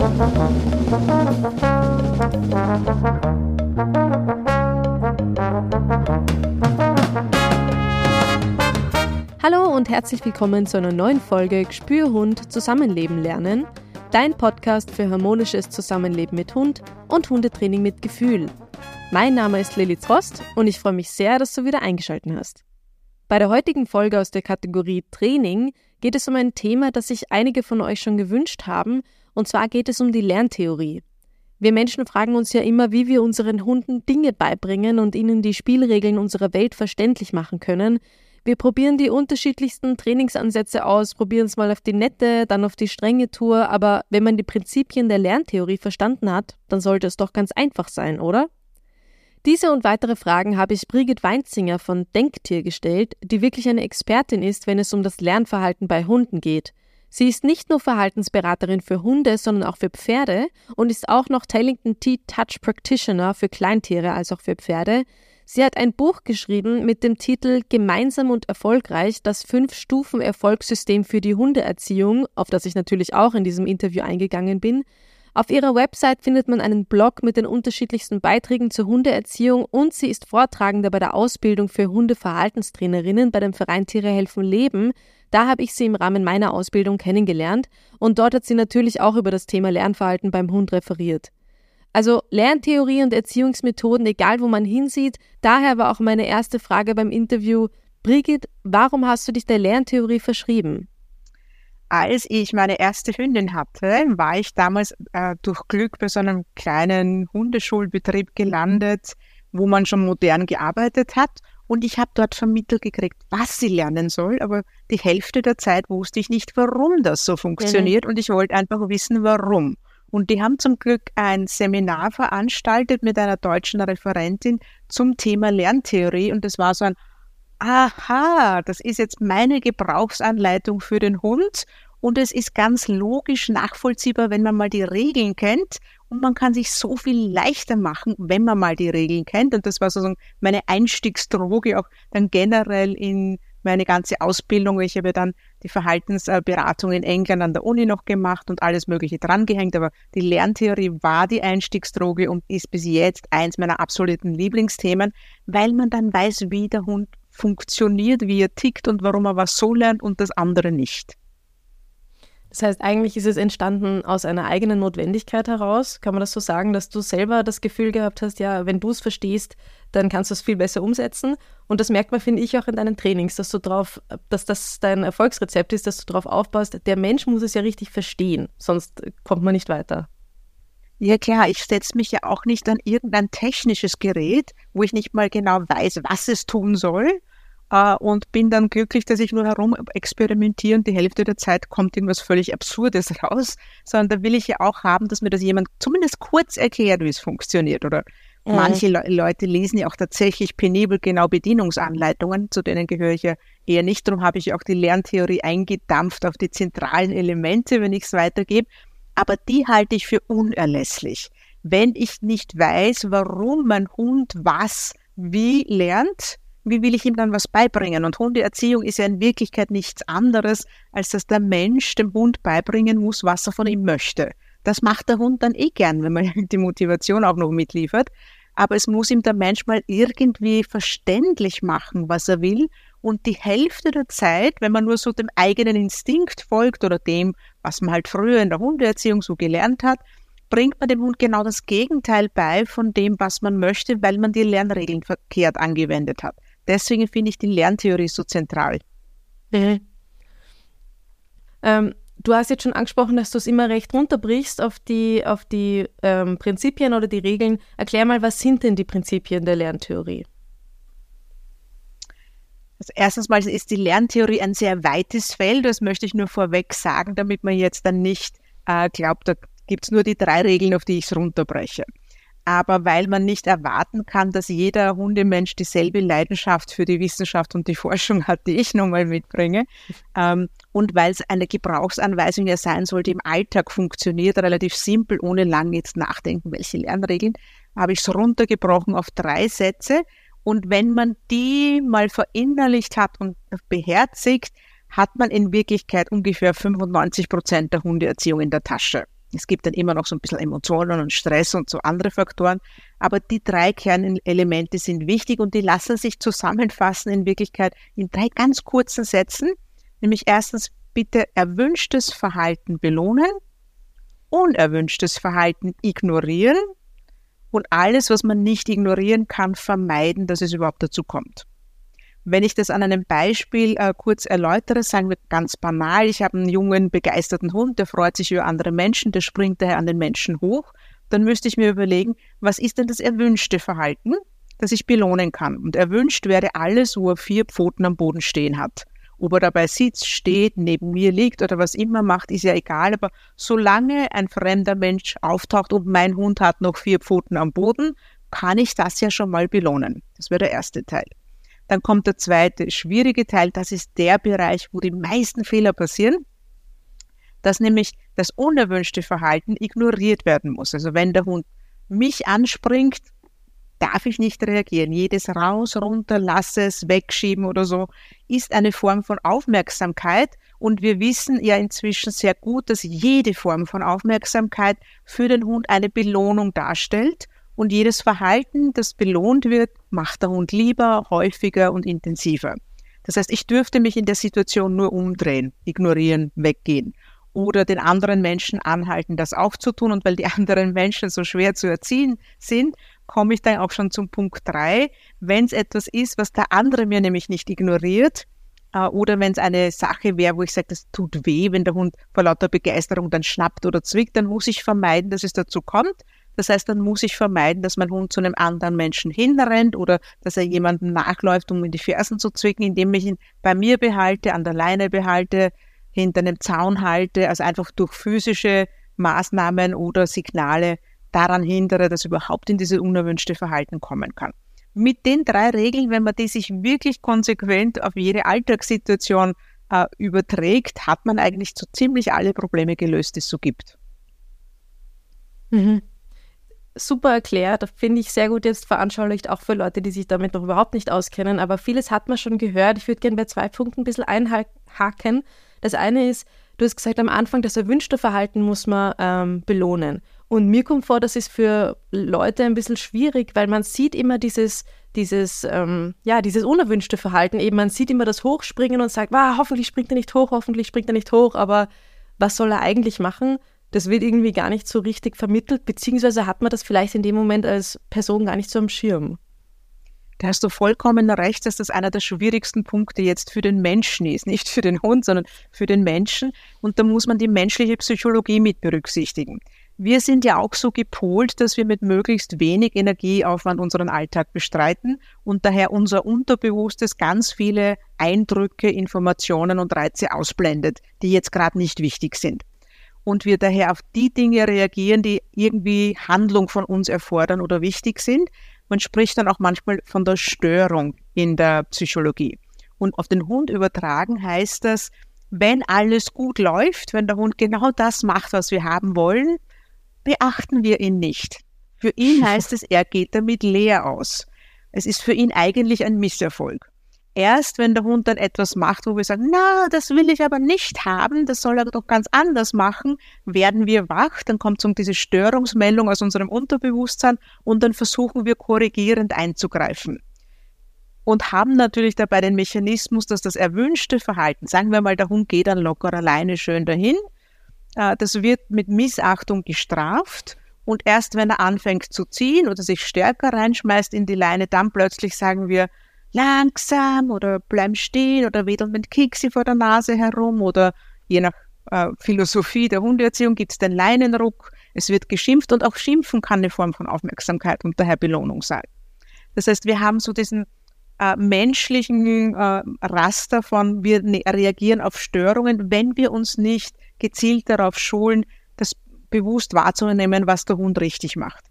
Hallo und herzlich willkommen zu einer neuen Folge Spürhund Zusammenleben lernen, dein Podcast für harmonisches Zusammenleben mit Hund und Hundetraining mit Gefühl. Mein Name ist Lilly Trost und ich freue mich sehr, dass du wieder eingeschaltet hast. Bei der heutigen Folge aus der Kategorie Training geht es um ein Thema, das sich einige von euch schon gewünscht haben, und zwar geht es um die Lerntheorie. Wir Menschen fragen uns ja immer, wie wir unseren Hunden Dinge beibringen und ihnen die Spielregeln unserer Welt verständlich machen können. Wir probieren die unterschiedlichsten Trainingsansätze aus, probieren es mal auf die nette, dann auf die strenge Tour, aber wenn man die Prinzipien der Lerntheorie verstanden hat, dann sollte es doch ganz einfach sein, oder? Diese und weitere Fragen habe ich Brigitte Weinzinger von Denktier gestellt, die wirklich eine Expertin ist, wenn es um das Lernverhalten bei Hunden geht. Sie ist nicht nur Verhaltensberaterin für Hunde, sondern auch für Pferde und ist auch noch Tailington T-Touch Practitioner für Kleintiere als auch für Pferde. Sie hat ein Buch geschrieben mit dem Titel Gemeinsam und erfolgreich, das Fünf-Stufen-Erfolgssystem für die Hundeerziehung, auf das ich natürlich auch in diesem Interview eingegangen bin. Auf ihrer Website findet man einen Blog mit den unterschiedlichsten Beiträgen zur Hundeerziehung und sie ist Vortragende bei der Ausbildung für Hundeverhaltenstrainerinnen bei dem Verein Tiere helfen Leben. Da habe ich sie im Rahmen meiner Ausbildung kennengelernt und dort hat sie natürlich auch über das Thema Lernverhalten beim Hund referiert. Also Lerntheorie und Erziehungsmethoden, egal wo man hinsieht. Daher war auch meine erste Frage beim Interview, Brigitte, warum hast du dich der Lerntheorie verschrieben? als ich meine erste Hündin hatte, war ich damals äh, durch Glück bei so einem kleinen Hundeschulbetrieb gelandet, wo man schon modern gearbeitet hat. Und ich habe dort vermittelt gekriegt, was sie lernen soll. Aber die Hälfte der Zeit wusste ich nicht, warum das so funktioniert. Mhm. Und ich wollte einfach wissen, warum. Und die haben zum Glück ein Seminar veranstaltet mit einer deutschen Referentin zum Thema Lerntheorie. Und das war so ein aha, das ist jetzt meine Gebrauchsanleitung für den Hund und es ist ganz logisch nachvollziehbar, wenn man mal die Regeln kennt und man kann sich so viel leichter machen, wenn man mal die Regeln kennt und das war sozusagen meine Einstiegsdroge auch dann generell in meine ganze Ausbildung. Ich habe dann die Verhaltensberatung in England an der Uni noch gemacht und alles Mögliche drangehängt, aber die Lerntheorie war die Einstiegsdroge und ist bis jetzt eins meiner absoluten Lieblingsthemen, weil man dann weiß, wie der Hund funktioniert, wie er tickt und warum er was so lernt und das andere nicht. Das heißt, eigentlich ist es entstanden aus einer eigenen Notwendigkeit heraus. Kann man das so sagen, dass du selber das Gefühl gehabt hast, ja, wenn du es verstehst, dann kannst du es viel besser umsetzen. Und das merkt man, finde ich, auch in deinen Trainings, dass du drauf, dass das dein Erfolgsrezept ist, dass du darauf aufbaust. Der Mensch muss es ja richtig verstehen, sonst kommt man nicht weiter. Ja klar, ich setze mich ja auch nicht an irgendein technisches Gerät, wo ich nicht mal genau weiß, was es tun soll, äh, und bin dann glücklich, dass ich nur herum experimentiere und die Hälfte der Zeit kommt irgendwas völlig Absurdes raus, sondern da will ich ja auch haben, dass mir das jemand zumindest kurz erklärt, wie es funktioniert oder mhm. Manche Le Leute lesen ja auch tatsächlich penibel genau Bedienungsanleitungen, zu denen gehöre ich ja eher nicht. Darum habe ich auch die Lerntheorie eingedampft auf die zentralen Elemente, wenn ich es weitergebe. Aber die halte ich für unerlässlich. Wenn ich nicht weiß, warum mein Hund was wie lernt, wie will ich ihm dann was beibringen? Und Hundeerziehung ist ja in Wirklichkeit nichts anderes, als dass der Mensch dem Hund beibringen muss, was er von ihm möchte. Das macht der Hund dann eh gern, wenn man die Motivation auch noch mitliefert. Aber es muss ihm der Mensch mal irgendwie verständlich machen, was er will. Und die Hälfte der Zeit, wenn man nur so dem eigenen Instinkt folgt oder dem, was man halt früher in der Hundeerziehung so gelernt hat, bringt man dem Hund genau das Gegenteil bei von dem, was man möchte, weil man die Lernregeln verkehrt angewendet hat. Deswegen finde ich die Lerntheorie so zentral. Mhm. Ähm, du hast jetzt schon angesprochen, dass du es immer recht runterbrichst auf die, auf die ähm, Prinzipien oder die Regeln. Erklär mal, was sind denn die Prinzipien der Lerntheorie? Also erstens mal ist die Lerntheorie ein sehr weites Feld, das möchte ich nur vorweg sagen, damit man jetzt dann nicht äh, glaubt, da gibt es nur die drei Regeln, auf die ich es runterbreche aber weil man nicht erwarten kann, dass jeder Hundemensch dieselbe Leidenschaft für die Wissenschaft und die Forschung hat, die ich nun mal mitbringe, ähm, und weil es eine Gebrauchsanweisung ja sein soll, die im Alltag funktioniert, relativ simpel, ohne lang jetzt nachdenken, welche Lernregeln, habe ich es runtergebrochen auf drei Sätze. Und wenn man die mal verinnerlicht hat und beherzigt, hat man in Wirklichkeit ungefähr 95 Prozent der Hundeerziehung in der Tasche. Es gibt dann immer noch so ein bisschen Emotionen und Stress und so andere Faktoren. Aber die drei Kernelemente sind wichtig und die lassen sich zusammenfassen in Wirklichkeit in drei ganz kurzen Sätzen. Nämlich erstens bitte erwünschtes Verhalten belohnen, unerwünschtes Verhalten ignorieren und alles, was man nicht ignorieren kann, vermeiden, dass es überhaupt dazu kommt. Wenn ich das an einem Beispiel äh, kurz erläutere, sagen wir ganz banal, ich habe einen jungen, begeisterten Hund, der freut sich über andere Menschen, der springt daher an den Menschen hoch, dann müsste ich mir überlegen, was ist denn das erwünschte Verhalten, das ich belohnen kann? Und erwünscht wäre alles, wo er vier Pfoten am Boden stehen hat. Ob er dabei sitzt, steht, neben mir liegt oder was immer macht, ist ja egal. Aber solange ein fremder Mensch auftaucht und mein Hund hat noch vier Pfoten am Boden, kann ich das ja schon mal belohnen. Das wäre der erste Teil. Dann kommt der zweite schwierige Teil, das ist der Bereich, wo die meisten Fehler passieren, dass nämlich das unerwünschte Verhalten ignoriert werden muss. Also wenn der Hund mich anspringt, darf ich nicht reagieren. Jedes raus, runter, lass es, wegschieben oder so ist eine Form von Aufmerksamkeit. Und wir wissen ja inzwischen sehr gut, dass jede Form von Aufmerksamkeit für den Hund eine Belohnung darstellt. Und jedes Verhalten, das belohnt wird, macht der Hund lieber, häufiger und intensiver. Das heißt, ich dürfte mich in der Situation nur umdrehen, ignorieren, weggehen oder den anderen Menschen anhalten, das auch zu tun. Und weil die anderen Menschen so schwer zu erziehen sind, komme ich dann auch schon zum Punkt drei. Wenn es etwas ist, was der andere mir nämlich nicht ignoriert, äh, oder wenn es eine Sache wäre, wo ich sage, das tut weh, wenn der Hund vor lauter Begeisterung dann schnappt oder zwickt, dann muss ich vermeiden, dass es dazu kommt. Das heißt, dann muss ich vermeiden, dass mein Hund zu einem anderen Menschen hinrennt oder dass er jemanden nachläuft, um in die Fersen zu zwicken, indem ich ihn bei mir behalte, an der Leine behalte, hinter einem Zaun halte, also einfach durch physische Maßnahmen oder Signale daran hindere, dass überhaupt in dieses unerwünschte Verhalten kommen kann. Mit den drei Regeln, wenn man die sich wirklich konsequent auf jede Alltagssituation äh, überträgt, hat man eigentlich so ziemlich alle Probleme gelöst, die es so gibt. Mhm super erklärt, finde ich sehr gut jetzt veranschaulicht, auch für Leute, die sich damit noch überhaupt nicht auskennen. Aber vieles hat man schon gehört. Ich würde gerne bei zwei Punkten ein bisschen einhaken. Das eine ist, du hast gesagt am Anfang, das erwünschte Verhalten muss man ähm, belohnen. Und mir kommt vor, das ist für Leute ein bisschen schwierig, weil man sieht immer dieses, dieses, ähm, ja, dieses unerwünschte Verhalten. Eben, man sieht immer das Hochspringen und sagt, ah, hoffentlich springt er nicht hoch, hoffentlich springt er nicht hoch, aber was soll er eigentlich machen? Das wird irgendwie gar nicht so richtig vermittelt, beziehungsweise hat man das vielleicht in dem Moment als Person gar nicht so am Schirm. Da hast du vollkommen recht, dass das einer der schwierigsten Punkte jetzt für den Menschen ist. Nicht für den Hund, sondern für den Menschen. Und da muss man die menschliche Psychologie mit berücksichtigen. Wir sind ja auch so gepolt, dass wir mit möglichst wenig Energieaufwand unseren Alltag bestreiten und daher unser Unterbewusstes ganz viele Eindrücke, Informationen und Reize ausblendet, die jetzt gerade nicht wichtig sind und wir daher auf die Dinge reagieren, die irgendwie Handlung von uns erfordern oder wichtig sind. Man spricht dann auch manchmal von der Störung in der Psychologie. Und auf den Hund übertragen heißt das, wenn alles gut läuft, wenn der Hund genau das macht, was wir haben wollen, beachten wir ihn nicht. Für ihn heißt es, er geht damit leer aus. Es ist für ihn eigentlich ein Misserfolg erst, wenn der Hund dann etwas macht, wo wir sagen, na, das will ich aber nicht haben, das soll er doch ganz anders machen, werden wir wach, dann kommt so diese Störungsmeldung aus unserem Unterbewusstsein und dann versuchen wir korrigierend einzugreifen. Und haben natürlich dabei den Mechanismus, dass das erwünschte Verhalten, sagen wir mal, der Hund geht dann locker alleine schön dahin, äh, das wird mit Missachtung gestraft und erst wenn er anfängt zu ziehen oder sich stärker reinschmeißt in die Leine, dann plötzlich sagen wir, langsam oder bleiben stehen oder wedeln mit Kiksi vor der Nase herum oder je nach äh, Philosophie der Hundeerziehung gibt es den Leinenruck. Es wird geschimpft und auch Schimpfen kann eine Form von Aufmerksamkeit und daher Belohnung sein. Das heißt, wir haben so diesen äh, menschlichen äh, Raster von, wir ne, reagieren auf Störungen, wenn wir uns nicht gezielt darauf schulen, das bewusst wahrzunehmen, was der Hund richtig macht.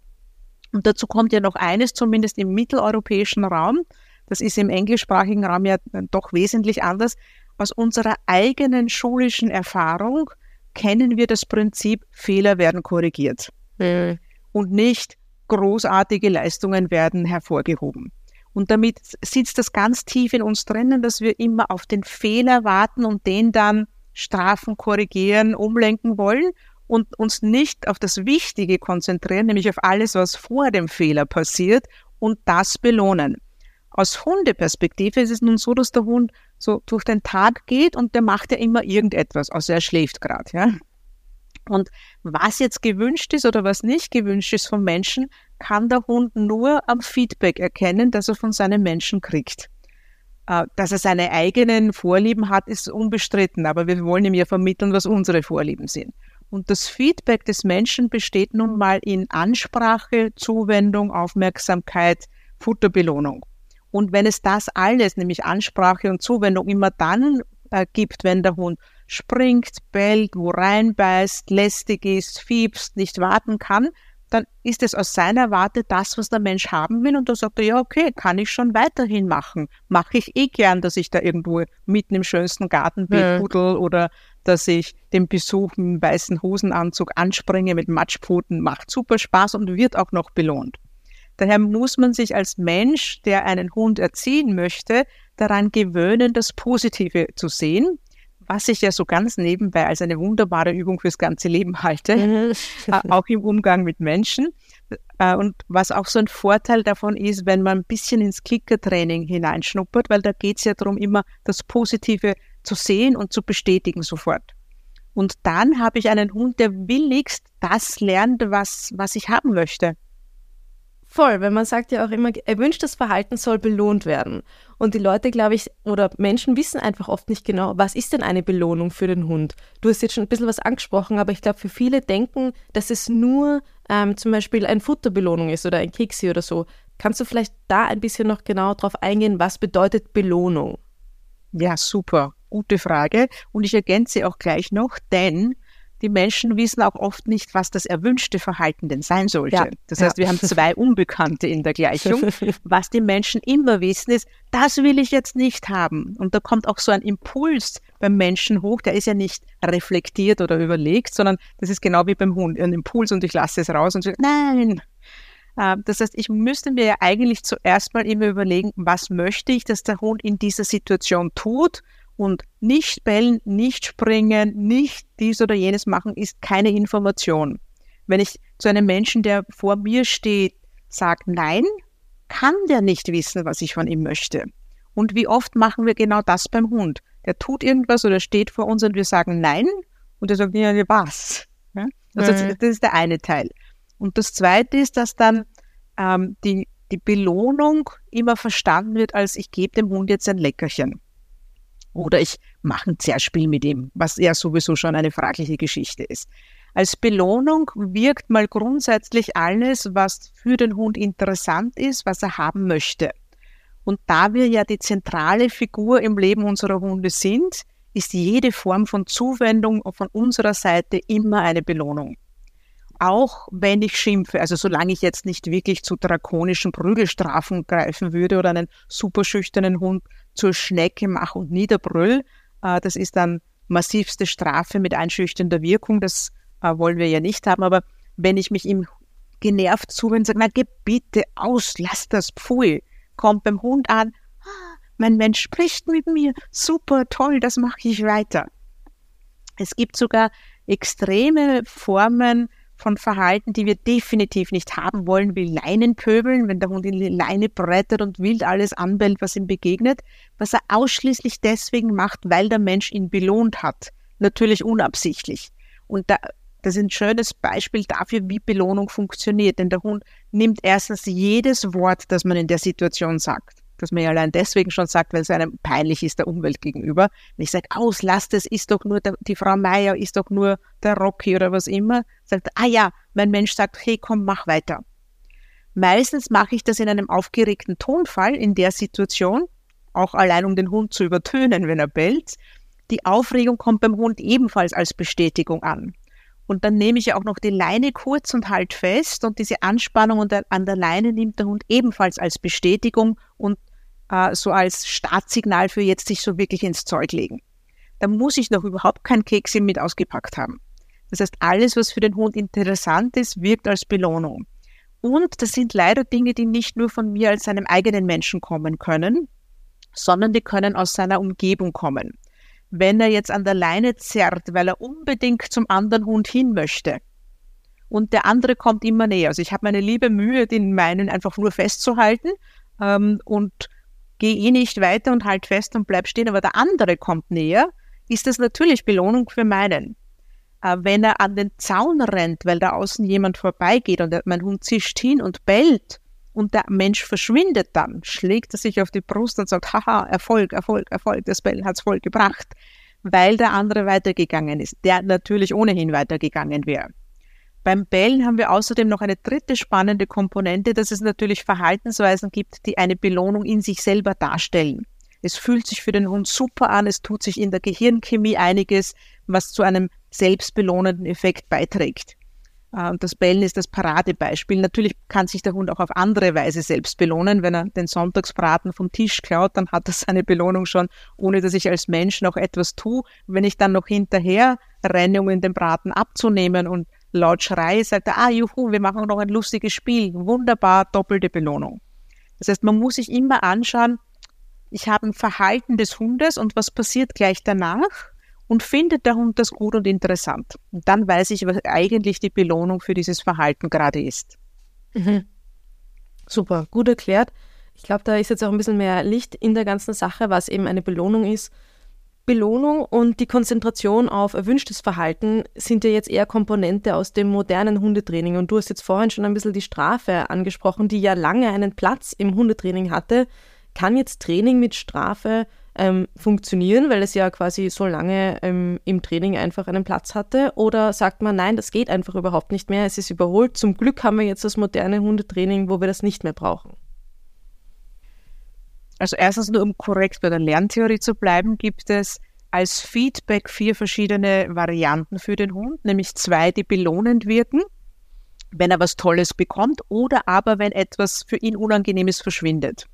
Und dazu kommt ja noch eines, zumindest im mitteleuropäischen Raum, das ist im englischsprachigen Raum ja doch wesentlich anders. Aus unserer eigenen schulischen Erfahrung kennen wir das Prinzip, Fehler werden korrigiert. Mhm. Und nicht großartige Leistungen werden hervorgehoben. Und damit sitzt das ganz tief in uns drinnen, dass wir immer auf den Fehler warten und den dann strafen, korrigieren, umlenken wollen und uns nicht auf das Wichtige konzentrieren, nämlich auf alles, was vor dem Fehler passiert und das belohnen. Aus Hundeperspektive ist es nun so, dass der Hund so durch den Tag geht und der macht ja immer irgendetwas, außer er schläft gerade, ja. Und was jetzt gewünscht ist oder was nicht gewünscht ist vom Menschen, kann der Hund nur am Feedback erkennen, das er von seinem Menschen kriegt. Äh, dass er seine eigenen Vorlieben hat, ist unbestritten, aber wir wollen ihm ja vermitteln, was unsere Vorlieben sind. Und das Feedback des Menschen besteht nun mal in Ansprache, Zuwendung, Aufmerksamkeit, Futterbelohnung. Und wenn es das alles, nämlich Ansprache und Zuwendung, immer dann äh, gibt, wenn der Hund springt, bellt, wo reinbeißt, lästig ist, fiebst, nicht warten kann, dann ist es aus seiner Warte das, was der Mensch haben will. Und da sagt er, ja, okay, kann ich schon weiterhin machen. Mache ich eh gern, dass ich da irgendwo mitten im schönsten Gartenbeet ja. pudel oder dass ich den Besuch im weißen Hosenanzug anspringe mit Matschpfoten. Macht super Spaß und wird auch noch belohnt. Daher muss man sich als Mensch, der einen Hund erziehen möchte, daran gewöhnen, das Positive zu sehen was ich ja so ganz nebenbei als eine wunderbare Übung fürs ganze Leben halte, äh, auch im Umgang mit Menschen. Äh, und was auch so ein Vorteil davon ist, wenn man ein bisschen ins Klickertraining hineinschnuppert, weil da geht es ja darum, immer das Positive zu sehen und zu bestätigen sofort. Und dann habe ich einen Hund, der willigst das lernt, was, was ich haben möchte. Voll, weil man sagt ja auch immer, erwünschtes Verhalten soll belohnt werden. Und die Leute, glaube ich, oder Menschen wissen einfach oft nicht genau, was ist denn eine Belohnung für den Hund? Du hast jetzt schon ein bisschen was angesprochen, aber ich glaube, für viele denken, dass es nur ähm, zum Beispiel eine Futterbelohnung ist oder ein Keksi oder so. Kannst du vielleicht da ein bisschen noch genau drauf eingehen, was bedeutet Belohnung? Ja, super. Gute Frage. Und ich ergänze auch gleich noch, denn die Menschen wissen auch oft nicht, was das erwünschte Verhalten denn sein sollte. Ja, das heißt, ja. wir haben zwei Unbekannte in der Gleichung. Was die Menschen immer wissen, ist, das will ich jetzt nicht haben. Und da kommt auch so ein Impuls beim Menschen hoch, der ist ja nicht reflektiert oder überlegt, sondern das ist genau wie beim Hund, ein Impuls und ich lasse es raus und sage, nein. Äh, das heißt, ich müsste mir ja eigentlich zuerst mal immer überlegen, was möchte ich, dass der Hund in dieser Situation tut und nicht bellen, nicht springen, nicht dies oder jenes machen, ist keine Information. Wenn ich zu einem Menschen, der vor mir steht, sage Nein, kann der nicht wissen, was ich von ihm möchte. Und wie oft machen wir genau das beim Hund? Der tut irgendwas oder steht vor uns und wir sagen Nein und er sagt, ja, was? Ja? Also mhm. das ist der eine Teil. Und das zweite ist, dass dann ähm, die, die Belohnung immer verstanden wird als ich gebe dem Hund jetzt ein Leckerchen. Oder ich mache ein Zerspiel mit ihm, was ja sowieso schon eine fragliche Geschichte ist. Als Belohnung wirkt mal grundsätzlich alles, was für den Hund interessant ist, was er haben möchte. Und da wir ja die zentrale Figur im Leben unserer Hunde sind, ist jede Form von Zuwendung von unserer Seite immer eine Belohnung. Auch wenn ich schimpfe, also solange ich jetzt nicht wirklich zu drakonischen Prügelstrafen greifen würde oder einen super schüchternen Hund zur Schnecke mache und niederbrüll. Äh, das ist dann massivste Strafe mit einschüchternder Wirkung. Das äh, wollen wir ja nicht haben. Aber wenn ich mich ihm genervt zuwende und sage, na geh bitte aus, lass das, pfui, kommt beim Hund an, ah, mein Mensch spricht mit mir, super, toll, das mache ich weiter. Es gibt sogar extreme Formen von Verhalten, die wir definitiv nicht haben wollen, wie Leinenpöbeln, wenn der Hund in die Leine brettert und wild alles anbellt, was ihm begegnet, was er ausschließlich deswegen macht, weil der Mensch ihn belohnt hat. Natürlich unabsichtlich. Und da, das ist ein schönes Beispiel dafür, wie Belohnung funktioniert. Denn der Hund nimmt erstens jedes Wort, das man in der Situation sagt dass man ja allein deswegen schon sagt, weil es einem peinlich ist der Umwelt gegenüber. Wenn ich sage, aus, lasst es, ist doch nur der, die Frau Meier, ist doch nur der Rocky oder was immer, sagt, ah ja, mein Mensch sagt, hey, komm, mach weiter. Meistens mache ich das in einem aufgeregten Tonfall in der Situation, auch allein um den Hund zu übertönen, wenn er bellt. Die Aufregung kommt beim Hund ebenfalls als Bestätigung an. Und dann nehme ich ja auch noch die Leine kurz und halt fest und diese Anspannung an der Leine nimmt der Hund ebenfalls als Bestätigung und äh, so als Startsignal für jetzt sich so wirklich ins Zeug legen. Da muss ich noch überhaupt kein Kekse mit ausgepackt haben. Das heißt, alles, was für den Hund interessant ist, wirkt als Belohnung. Und das sind leider Dinge, die nicht nur von mir als seinem eigenen Menschen kommen können, sondern die können aus seiner Umgebung kommen. wenn er jetzt an der Leine zerrt, weil er unbedingt zum anderen Hund hin möchte und der andere kommt immer näher. Also ich habe meine liebe Mühe, den meinen einfach nur festzuhalten ähm, und gehe eh nicht weiter und halt fest und bleib stehen, aber der andere kommt näher, ist das natürlich Belohnung für meinen. Äh, wenn er an den Zaun rennt, weil da außen jemand vorbeigeht und mein Hund zischt hin und bellt und der Mensch verschwindet dann, schlägt er sich auf die Brust und sagt, haha, Erfolg, Erfolg, Erfolg, das Bellen hat's voll gebracht, weil der andere weitergegangen ist, der natürlich ohnehin weitergegangen wäre. Beim Bellen haben wir außerdem noch eine dritte spannende Komponente, dass es natürlich Verhaltensweisen gibt, die eine Belohnung in sich selber darstellen. Es fühlt sich für den Hund super an, es tut sich in der Gehirnchemie einiges, was zu einem selbstbelohnenden Effekt beiträgt. Äh, und das Bellen ist das Paradebeispiel. Natürlich kann sich der Hund auch auf andere Weise selbst belohnen. Wenn er den Sonntagsbraten vom Tisch klaut, dann hat er seine Belohnung schon, ohne dass ich als Mensch noch etwas tue. Wenn ich dann noch hinterher renne, um ihn den Braten abzunehmen und laut schreie, sagt er, ah, juhu, wir machen noch ein lustiges Spiel. Wunderbar, doppelte Belohnung. Das heißt, man muss sich immer anschauen, ich habe ein Verhalten des Hundes und was passiert gleich danach und findet der Hund das gut und interessant. Und dann weiß ich, was eigentlich die Belohnung für dieses Verhalten gerade ist. Mhm. Super, gut erklärt. Ich glaube, da ist jetzt auch ein bisschen mehr Licht in der ganzen Sache, was eben eine Belohnung ist. Belohnung und die Konzentration auf erwünschtes Verhalten sind ja jetzt eher Komponente aus dem modernen Hundetraining. Und du hast jetzt vorhin schon ein bisschen die Strafe angesprochen, die ja lange einen Platz im Hundetraining hatte. Kann jetzt Training mit Strafe ähm, funktionieren, weil es ja quasi so lange ähm, im Training einfach einen Platz hatte? Oder sagt man, nein, das geht einfach überhaupt nicht mehr, es ist überholt. Zum Glück haben wir jetzt das moderne Hundetraining, wo wir das nicht mehr brauchen. Also erstens nur, um korrekt bei der Lerntheorie zu bleiben, gibt es als Feedback vier verschiedene Varianten für den Hund, nämlich zwei, die belohnend wirken, wenn er was Tolles bekommt oder aber wenn etwas für ihn Unangenehmes verschwindet.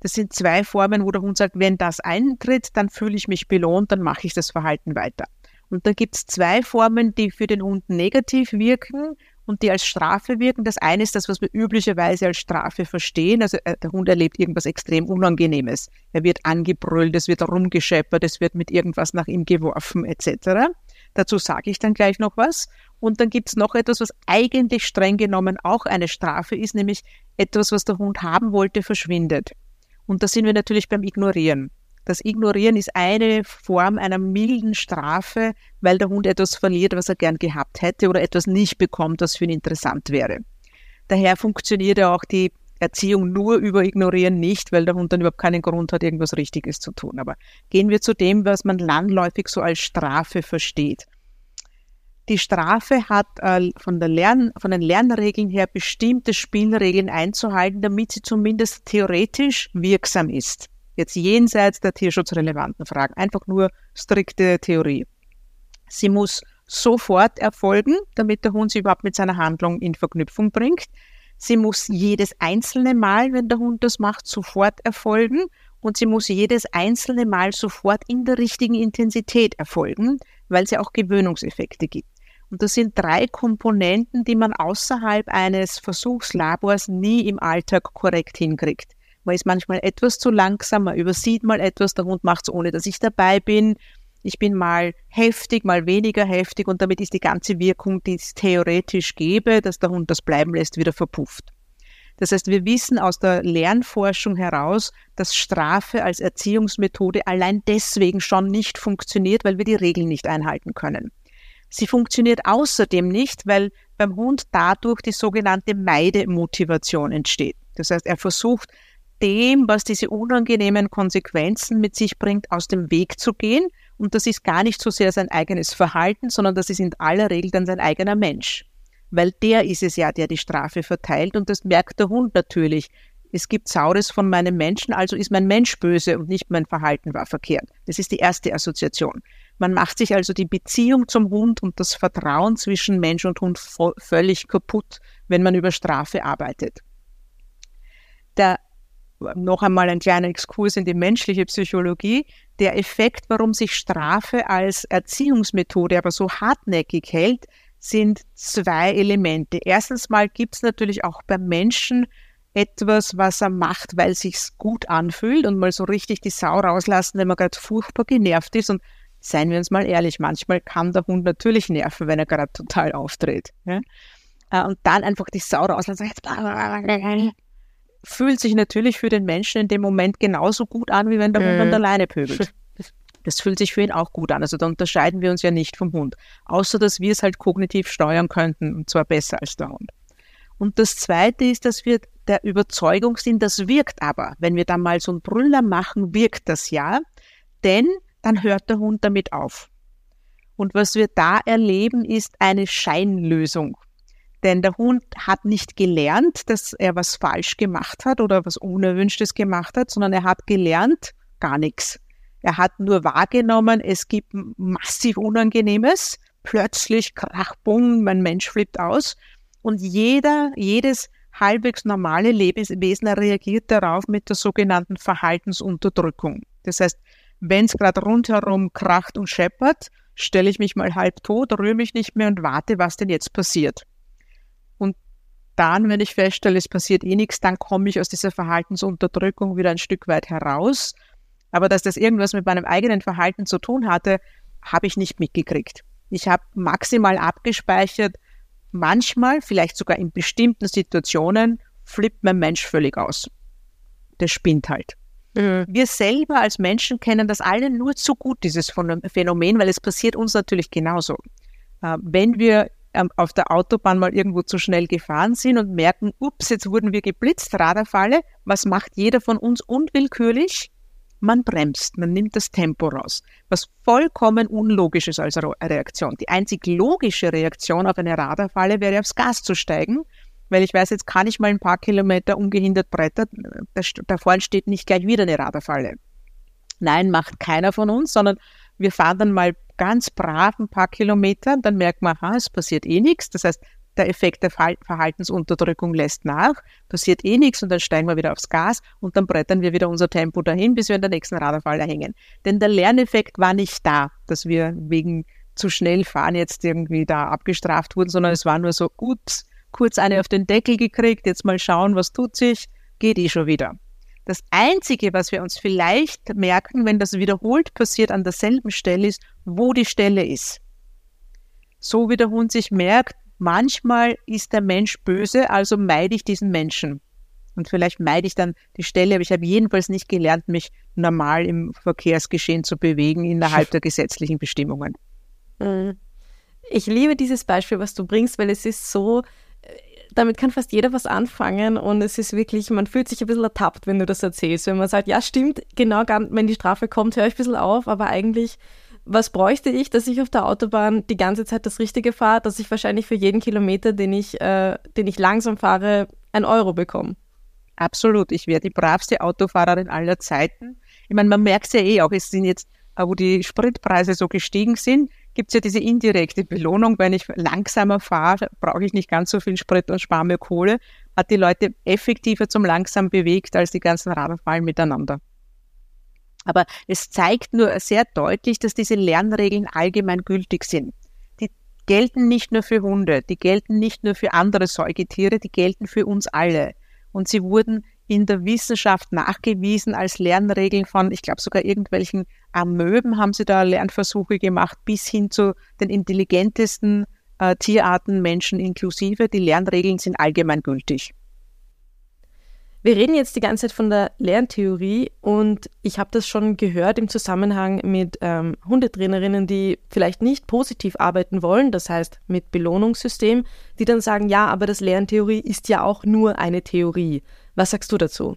Das sind zwei Formen, wo der Hund sagt, wenn das eintritt, dann fühle ich mich belohnt, dann mache ich das Verhalten weiter. Und da gibt es zwei Formen, die für den Hund negativ wirken und die als Strafe wirken. Das eine ist das, was wir üblicherweise als Strafe verstehen. Also äh, der Hund erlebt irgendwas extrem Unangenehmes. Er wird angebrüllt, es wird herumgescheppert, es wird mit irgendwas nach ihm geworfen etc. Dazu sage ich dann gleich noch was. Und dann gibt es noch etwas, was eigentlich streng genommen auch eine Strafe ist, nämlich etwas, was der Hund haben wollte, verschwindet. Und da sind wir natürlich beim Ignorieren. Das Ignorieren ist eine Form einer milden Strafe, weil der Hund etwas verliert, was er gern gehabt hätte oder etwas nicht bekommt, was für ihn interessant wäre. Daher funktioniert ja auch die Erziehung nur über Ignorieren nicht, weil der Hund dann überhaupt keinen Grund hat, irgendwas Richtiges zu tun. Aber gehen wir zu dem, was man landläufig so als Strafe versteht. Die Strafe hat äh, von, Lern, von den Lernregeln her bestimmte Spielregeln einzuhalten, damit sie zumindest theoretisch wirksam ist. Jetzt jenseits der tierschutzrelevanten Fragen, einfach nur strikte Theorie. Sie muss sofort erfolgen, damit der Hund sie überhaupt mit seiner Handlung in Verknüpfung bringt. Sie muss jedes einzelne Mal, wenn der Hund das macht, sofort erfolgen und sie muss jedes einzelne Mal sofort in der richtigen Intensität erfolgen, weil sie auch Gewöhnungseffekte gibt. Und das sind drei Komponenten, die man außerhalb eines Versuchslabors nie im Alltag korrekt hinkriegt. Man ist manchmal etwas zu langsam, man übersieht mal etwas, der Hund macht es ohne, dass ich dabei bin. Ich bin mal heftig, mal weniger heftig und damit ist die ganze Wirkung, die es theoretisch gäbe, dass der Hund das bleiben lässt, wieder verpufft. Das heißt, wir wissen aus der Lernforschung heraus, dass Strafe als Erziehungsmethode allein deswegen schon nicht funktioniert, weil wir die Regeln nicht einhalten können. Sie funktioniert außerdem nicht, weil beim Hund dadurch die sogenannte Meidemotivation entsteht. Das heißt, er versucht dem, was diese unangenehmen Konsequenzen mit sich bringt, aus dem Weg zu gehen. Und das ist gar nicht so sehr sein eigenes Verhalten, sondern das ist in aller Regel dann sein eigener Mensch. Weil der ist es ja, der die Strafe verteilt und das merkt der Hund natürlich. Es gibt Saures von meinem Menschen, also ist mein Mensch böse und nicht mein Verhalten war verkehrt. Das ist die erste Assoziation. Man macht sich also die Beziehung zum Hund und das Vertrauen zwischen Mensch und Hund völlig kaputt, wenn man über Strafe arbeitet. Der noch einmal ein kleiner Exkurs in die menschliche Psychologie. Der Effekt, warum sich Strafe als Erziehungsmethode aber so hartnäckig hält, sind zwei Elemente. Erstens mal gibt es natürlich auch beim Menschen etwas, was er macht, weil sich's gut anfühlt und mal so richtig die Sau rauslassen, wenn man gerade furchtbar genervt ist. Und seien wir uns mal ehrlich, manchmal kann der Hund natürlich nerven, wenn er gerade total auftritt. Ja? Äh, und dann einfach die Sau rauslassen. Fühlt sich natürlich für den Menschen in dem Moment genauso gut an, wie wenn der Hund an der Leine pöbelt. Das fühlt sich für ihn auch gut an. Also da unterscheiden wir uns ja nicht vom Hund. Außer, dass wir es halt kognitiv steuern könnten, und zwar besser als der Hund. Und das Zweite ist, dass wir der Überzeugung sind, das wirkt aber. Wenn wir da mal so einen Brüller machen, wirkt das ja, denn dann hört der Hund damit auf. Und was wir da erleben, ist eine Scheinlösung. Denn der Hund hat nicht gelernt, dass er was falsch gemacht hat oder was Unerwünschtes gemacht hat, sondern er hat gelernt gar nichts. Er hat nur wahrgenommen, es gibt massiv Unangenehmes. Plötzlich krach, bumm, mein Mensch flippt aus. Und jeder, jedes halbwegs normale Lebewesen reagiert darauf mit der sogenannten Verhaltensunterdrückung. Das heißt, wenn es gerade rundherum kracht und scheppert, stelle ich mich mal halb tot, rühre mich nicht mehr und warte, was denn jetzt passiert. Dann, wenn ich feststelle, es passiert eh nichts, dann komme ich aus dieser Verhaltensunterdrückung wieder ein Stück weit heraus aber dass das irgendwas mit meinem eigenen Verhalten zu tun hatte, habe ich nicht mitgekriegt. Ich habe maximal abgespeichert, manchmal, vielleicht sogar in bestimmten Situationen, flippt mein Mensch völlig aus. Der spinnt halt. Mhm. Wir selber als Menschen kennen das alle nur zu gut, dieses Phänomen, weil es passiert uns natürlich genauso. Äh, wenn wir ähm, auf der Autobahn mal irgendwo zu schnell gefahren sind und merken, ups, jetzt wurden wir geblitzt, Radarfalle, was macht jeder von uns unwillkürlich? man bremst, man nimmt das Tempo raus, was vollkommen unlogisch ist als Reaktion. Die einzig logische Reaktion auf eine Radarfalle wäre, aufs Gas zu steigen, weil ich weiß, jetzt kann ich mal ein paar Kilometer ungehindert brettern, da, da vorne steht nicht gleich wieder eine Radarfalle. Nein, macht keiner von uns, sondern wir fahren dann mal ganz brav ein paar Kilometer, dann merkt man, aha, es passiert eh nichts. Das heißt, der Effekt der Verhaltensunterdrückung lässt nach, passiert eh nichts und dann steigen wir wieder aufs Gas und dann brettern wir wieder unser Tempo dahin, bis wir in der nächsten Radarfalle hängen. Denn der Lerneffekt war nicht da, dass wir wegen zu schnell fahren jetzt irgendwie da abgestraft wurden, sondern es war nur so, gut, kurz eine auf den Deckel gekriegt, jetzt mal schauen, was tut sich, geht eh schon wieder. Das Einzige, was wir uns vielleicht merken, wenn das wiederholt passiert an derselben Stelle, ist, wo die Stelle ist. So wie der Hund sich merkt, manchmal ist der Mensch böse, also meide ich diesen Menschen. Und vielleicht meide ich dann die Stelle, aber ich habe jedenfalls nicht gelernt, mich normal im Verkehrsgeschehen zu bewegen innerhalb der gesetzlichen Bestimmungen. Mhm. Ich liebe dieses Beispiel, was du bringst, weil es ist so, damit kann fast jeder was anfangen und es ist wirklich, man fühlt sich ein bisschen ertappt, wenn du das erzählst. Wenn man sagt, ja, stimmt, genau, wenn die Strafe kommt, höre ich ein bisschen auf, aber eigentlich was bräuchte ich, dass ich auf der Autobahn die ganze Zeit das Richtige fahre, dass ich wahrscheinlich für jeden Kilometer, den ich, äh, den ich langsam fahre, ein Euro bekomme. Absolut. Ich wäre die bravste Autofahrerin aller Zeiten. Ich meine, man merkt es ja eh auch, es sind jetzt, äh, wo die Spritpreise so gestiegen sind, gibt es ja diese indirekte Belohnung. Wenn ich langsamer fahre, brauche ich nicht ganz so viel Sprit und spare mir Kohle. Hat die Leute effektiver zum langsam bewegt als die ganzen Radfallen miteinander. Aber es zeigt nur sehr deutlich, dass diese Lernregeln allgemein gültig sind. Die gelten nicht nur für Hunde, die gelten nicht nur für andere Säugetiere, die gelten für uns alle. Und sie wurden in der Wissenschaft nachgewiesen als Lernregeln von, ich glaube sogar irgendwelchen Amöben haben sie da Lernversuche gemacht, bis hin zu den intelligentesten äh, Tierarten, Menschen inklusive. Die Lernregeln sind allgemein gültig. Wir reden jetzt die ganze Zeit von der Lerntheorie und ich habe das schon gehört im Zusammenhang mit ähm, Hundetrainerinnen, die vielleicht nicht positiv arbeiten wollen, das heißt mit Belohnungssystem, die dann sagen, ja, aber das Lerntheorie ist ja auch nur eine Theorie. Was sagst du dazu?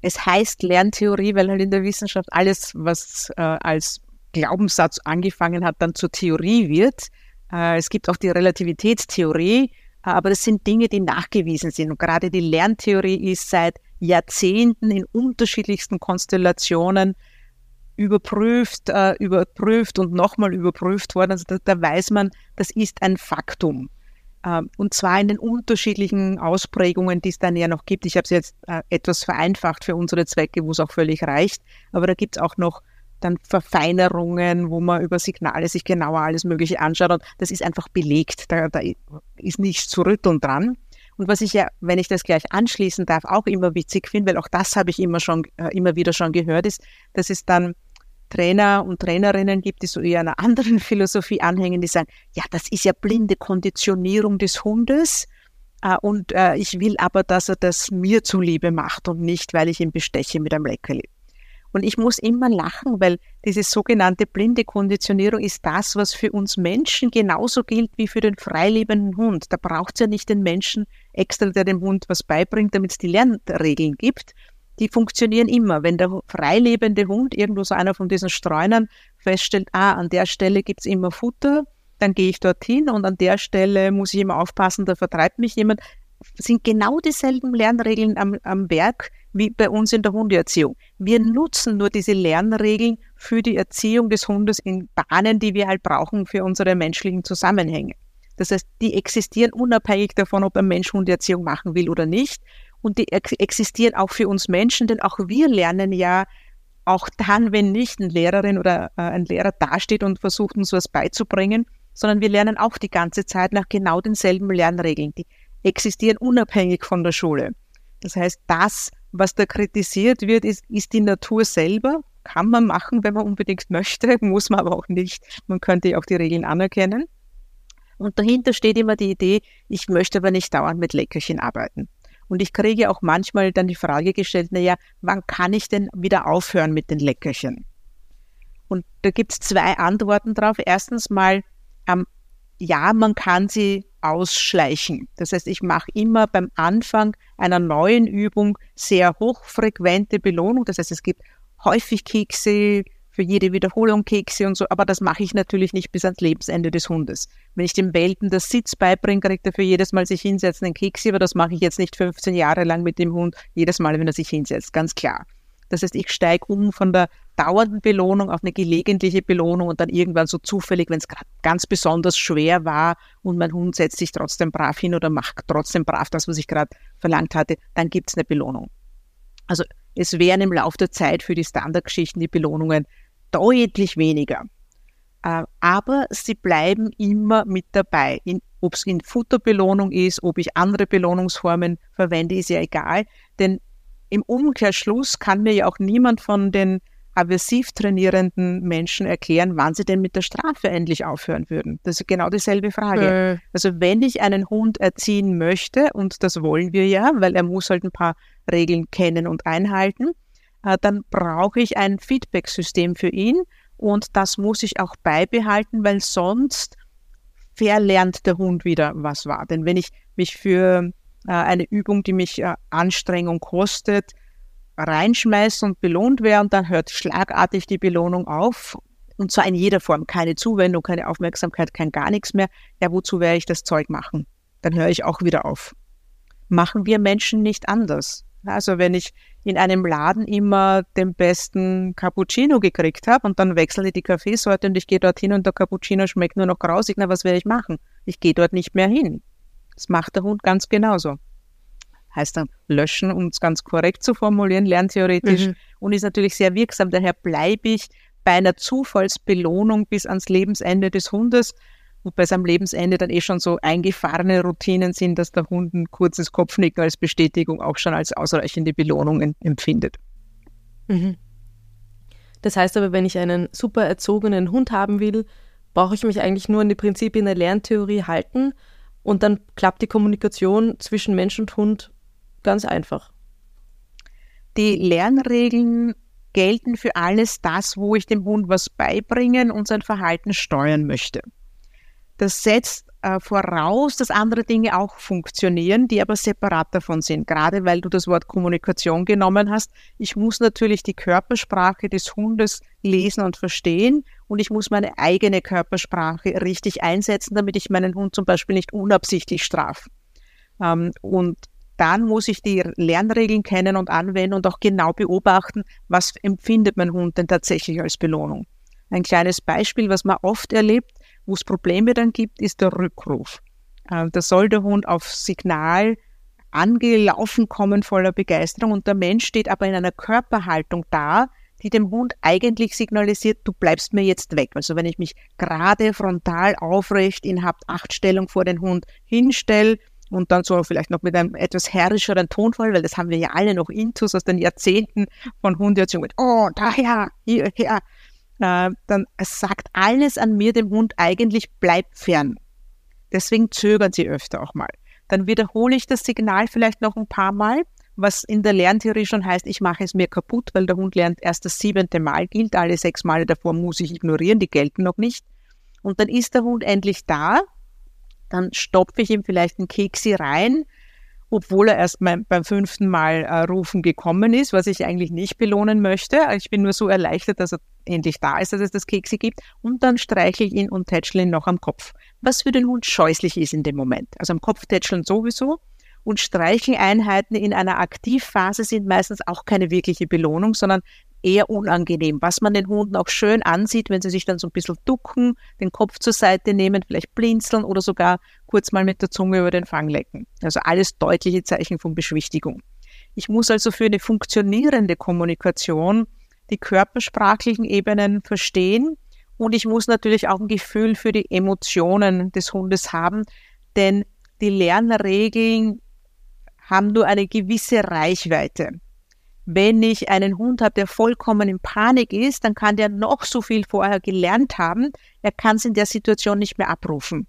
Es heißt Lerntheorie, weil halt in der Wissenschaft alles, was äh, als Glaubenssatz angefangen hat, dann zur Theorie wird. Äh, es gibt auch die Relativitätstheorie, aber das sind Dinge, die nachgewiesen sind. Und gerade die Lerntheorie ist seit Jahrzehnten in unterschiedlichsten Konstellationen überprüft, äh, überprüft und nochmal überprüft worden. Also da, da, weiß man, das ist ein Faktum. Äh, und zwar in den unterschiedlichen Ausprägungen, die es dann ja noch gibt. Ich habe es jetzt äh, etwas vereinfacht für unsere Zwecke, wo es auch völlig reicht. Aber da gibt es auch noch dann Verfeinerungen, wo man über Signale sich genauer alles Mögliche anschaut. Und das ist einfach belegt. Da, da ist nichts zu rütteln dran. Und was ich ja, wenn ich das gleich anschließen darf, auch immer witzig finde, weil auch das habe ich immer schon, äh, immer wieder schon gehört, ist, dass es dann Trainer und Trainerinnen gibt, die so eher einer anderen Philosophie anhängen, die sagen, ja, das ist ja blinde Konditionierung des Hundes. Äh, und äh, ich will aber, dass er das mir zuliebe macht und nicht, weil ich ihn besteche mit einem Leckerli. Und ich muss immer lachen, weil diese sogenannte blinde Konditionierung ist das, was für uns Menschen genauso gilt wie für den freilebenden Hund. Da braucht es ja nicht den Menschen extra, der dem Hund was beibringt, damit es die Lernregeln gibt. Die funktionieren immer. Wenn der freilebende Hund, irgendwo so einer von diesen Streunern, feststellt, ah, an der Stelle gibt's immer Futter, dann gehe ich dorthin und an der Stelle muss ich immer aufpassen, da vertreibt mich jemand, sind genau dieselben Lernregeln am, am Werk wie bei uns in der Hundeerziehung. Wir nutzen nur diese Lernregeln für die Erziehung des Hundes in Bahnen, die wir halt brauchen für unsere menschlichen Zusammenhänge. Das heißt, die existieren unabhängig davon, ob ein Mensch Hundeerziehung machen will oder nicht. Und die existieren auch für uns Menschen, denn auch wir lernen ja auch dann, wenn nicht eine Lehrerin oder äh, ein Lehrer dasteht und versucht uns was beizubringen, sondern wir lernen auch die ganze Zeit nach genau denselben Lernregeln. Die existieren unabhängig von der Schule. Das heißt, das, was da kritisiert wird, ist, ist die Natur selber. Kann man machen, wenn man unbedingt möchte, muss man aber auch nicht. Man könnte ja auch die Regeln anerkennen. Und dahinter steht immer die Idee, ich möchte aber nicht dauernd mit Leckerchen arbeiten. Und ich kriege auch manchmal dann die Frage gestellt, na ja, wann kann ich denn wieder aufhören mit den Leckerchen? Und da gibt es zwei Antworten drauf. Erstens mal, ähm, ja, man kann sie ausschleichen. Das heißt, ich mache immer beim Anfang einer neuen Übung sehr hochfrequente Belohnung. Das heißt, es gibt häufig Kekse, für jede Wiederholung Kekse und so, aber das mache ich natürlich nicht bis ans Lebensende des Hundes. Wenn ich dem Welpen das Sitz beibringe, kriegt er für jedes Mal sich hinsetzen einen Kekse, aber das mache ich jetzt nicht 15 Jahre lang mit dem Hund, jedes Mal, wenn er sich hinsetzt, ganz klar. Das heißt, ich steige um von der dauernden Belohnung auf eine gelegentliche Belohnung und dann irgendwann so zufällig, wenn es ganz besonders schwer war und mein Hund setzt sich trotzdem brav hin oder macht trotzdem brav das, was ich gerade verlangt hatte, dann gibt es eine Belohnung. Also es wären im Laufe der Zeit für die Standardgeschichten die Belohnungen deutlich weniger. Äh, aber sie bleiben immer mit dabei. Ob es in Futterbelohnung ist, ob ich andere Belohnungsformen verwende, ist ja egal. Denn im Umkehrschluss kann mir ja auch niemand von den aversiv trainierenden Menschen erklären, wann sie denn mit der Strafe endlich aufhören würden. Das ist genau dieselbe Frage. Äh. Also wenn ich einen Hund erziehen möchte, und das wollen wir ja, weil er muss halt ein paar Regeln kennen und einhalten, dann brauche ich ein Feedback-System für ihn und das muss ich auch beibehalten, weil sonst verlernt der Hund wieder, was war. Denn wenn ich mich für äh, eine Übung, die mich äh, Anstrengung kostet, reinschmeiße und belohnt werde und dann hört schlagartig die Belohnung auf, und zwar in jeder Form, keine Zuwendung, keine Aufmerksamkeit, kein gar nichts mehr, ja, wozu werde ich das Zeug machen? Dann höre ich auch wieder auf. Machen wir Menschen nicht anders. Also wenn ich in einem Laden immer den besten Cappuccino gekriegt habe und dann wechsle ich die Kaffeesorte und ich gehe dorthin und der Cappuccino schmeckt nur noch grausig, na was werde ich machen? Ich gehe dort nicht mehr hin. Das macht der Hund ganz genauso. Heißt dann löschen, um es ganz korrekt zu formulieren, lerntheoretisch mhm. und ist natürlich sehr wirksam. Daher bleibe ich bei einer Zufallsbelohnung bis ans Lebensende des Hundes und bei seinem Lebensende dann eh schon so eingefahrene Routinen sind, dass der Hund ein kurzes Kopfnicken als Bestätigung auch schon als ausreichende Belohnung empfindet. Mhm. Das heißt aber, wenn ich einen super erzogenen Hund haben will, brauche ich mich eigentlich nur an die Prinzipien der Lerntheorie halten und dann klappt die Kommunikation zwischen Mensch und Hund ganz einfach. Die Lernregeln gelten für alles das, wo ich dem Hund was beibringen und sein Verhalten steuern möchte. Das setzt äh, voraus, dass andere Dinge auch funktionieren, die aber separat davon sind. Gerade weil du das Wort Kommunikation genommen hast. Ich muss natürlich die Körpersprache des Hundes lesen und verstehen und ich muss meine eigene Körpersprache richtig einsetzen, damit ich meinen Hund zum Beispiel nicht unabsichtlich strafe. Ähm, und dann muss ich die Lernregeln kennen und anwenden und auch genau beobachten, was empfindet mein Hund denn tatsächlich als Belohnung. Ein kleines Beispiel, was man oft erlebt, wo es Probleme dann gibt, ist der Rückruf. Äh, da soll der Hund auf Signal angelaufen kommen voller Begeisterung und der Mensch steht aber in einer Körperhaltung da, die dem Hund eigentlich signalisiert, du bleibst mir jetzt weg. Also wenn ich mich gerade frontal aufrecht in Habt-Acht-Stellung vor den Hund hinstelle und dann so vielleicht noch mit einem etwas herrischeren Tonfall, weil das haben wir ja alle noch Intus aus den Jahrzehnten von Hundeerziehung mit, oh, daher, hierher, äh, dann sagt alles an mir, dem Hund eigentlich, bleib fern. Deswegen zögern sie öfter auch mal. Dann wiederhole ich das Signal vielleicht noch ein paar Mal, was in der Lerntheorie schon heißt, ich mache es mir kaputt, weil der Hund lernt erst das siebente Mal gilt, alle sechs Male davor muss ich ignorieren, die gelten noch nicht. Und dann ist der Hund endlich da, dann stopfe ich ihm vielleicht einen Keksi rein, obwohl er erst mein, beim fünften Mal äh, rufen gekommen ist, was ich eigentlich nicht belohnen möchte. Ich bin nur so erleichtert, dass er endlich da ist, dass es das Keksi gibt. Und dann streiche ich ihn und tätschle ihn noch am Kopf. Was für den Hund scheußlich ist in dem Moment. Also am Kopf tätscheln sowieso. Und Streicheleinheiten in einer Aktivphase sind meistens auch keine wirkliche Belohnung, sondern eher unangenehm, was man den Hunden auch schön ansieht, wenn sie sich dann so ein bisschen ducken, den Kopf zur Seite nehmen, vielleicht blinzeln oder sogar kurz mal mit der Zunge über den Fang lecken. Also alles deutliche Zeichen von Beschwichtigung. Ich muss also für eine funktionierende Kommunikation die körpersprachlichen Ebenen verstehen und ich muss natürlich auch ein Gefühl für die Emotionen des Hundes haben, denn die Lernregeln haben nur eine gewisse Reichweite. Wenn ich einen Hund habe, der vollkommen in Panik ist, dann kann der noch so viel vorher gelernt haben, er kann es in der Situation nicht mehr abrufen.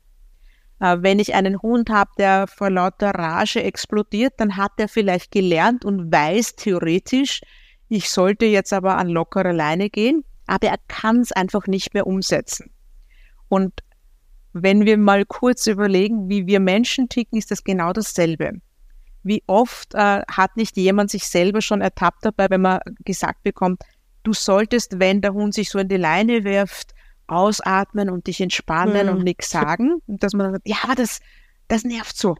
Äh, wenn ich einen Hund habe, der vor lauter Rage explodiert, dann hat er vielleicht gelernt und weiß theoretisch, ich sollte jetzt aber an lockere Leine gehen, aber er kann es einfach nicht mehr umsetzen. Und wenn wir mal kurz überlegen, wie wir Menschen ticken, ist das genau dasselbe wie oft äh, hat nicht jemand sich selber schon ertappt dabei, wenn man gesagt bekommt, du solltest, wenn der Hund sich so in die Leine wirft, ausatmen und dich entspannen mhm. und nichts sagen. Und dass man sagt, ja, das, das nervt so.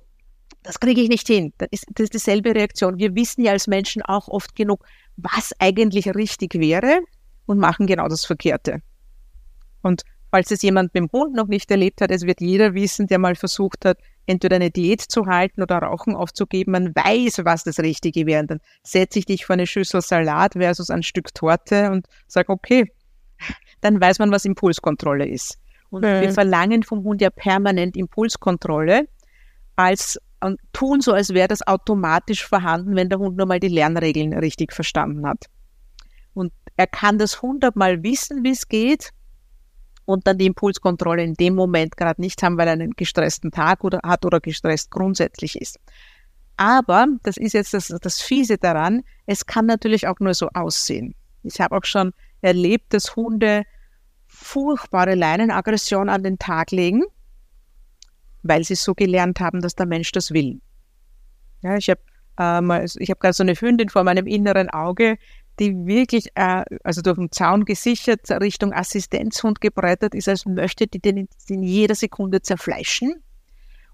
Das kriege ich nicht hin. Das ist, das ist dieselbe Reaktion. Wir wissen ja als Menschen auch oft genug, was eigentlich richtig wäre und machen genau das Verkehrte. Und falls es jemand mit dem Hund noch nicht erlebt hat, es wird jeder wissen, der mal versucht hat, entweder eine Diät zu halten oder Rauchen aufzugeben. Man weiß, was das Richtige wäre. Und dann setze ich dich vor eine Schüssel Salat versus ein Stück Torte und sage, okay, dann weiß man, was Impulskontrolle ist. Und mhm. wir verlangen vom Hund ja permanent Impulskontrolle als und tun so, als wäre das automatisch vorhanden, wenn der Hund nur mal die Lernregeln richtig verstanden hat. Und er kann das hundertmal wissen, wie es geht, und dann die Impulskontrolle in dem Moment gerade nicht haben, weil er einen gestressten Tag oder hat oder gestresst grundsätzlich ist. Aber, das ist jetzt das, das Fiese daran, es kann natürlich auch nur so aussehen. Ich habe auch schon erlebt, dass Hunde furchtbare Leinenaggression an den Tag legen, weil sie so gelernt haben, dass der Mensch das will. Ja, ich habe ähm, habe gerade so eine Hündin vor meinem inneren Auge, die wirklich, äh, also durch den Zaun gesichert, Richtung Assistenzhund gebreitet ist, als möchte die den in jeder Sekunde zerfleischen.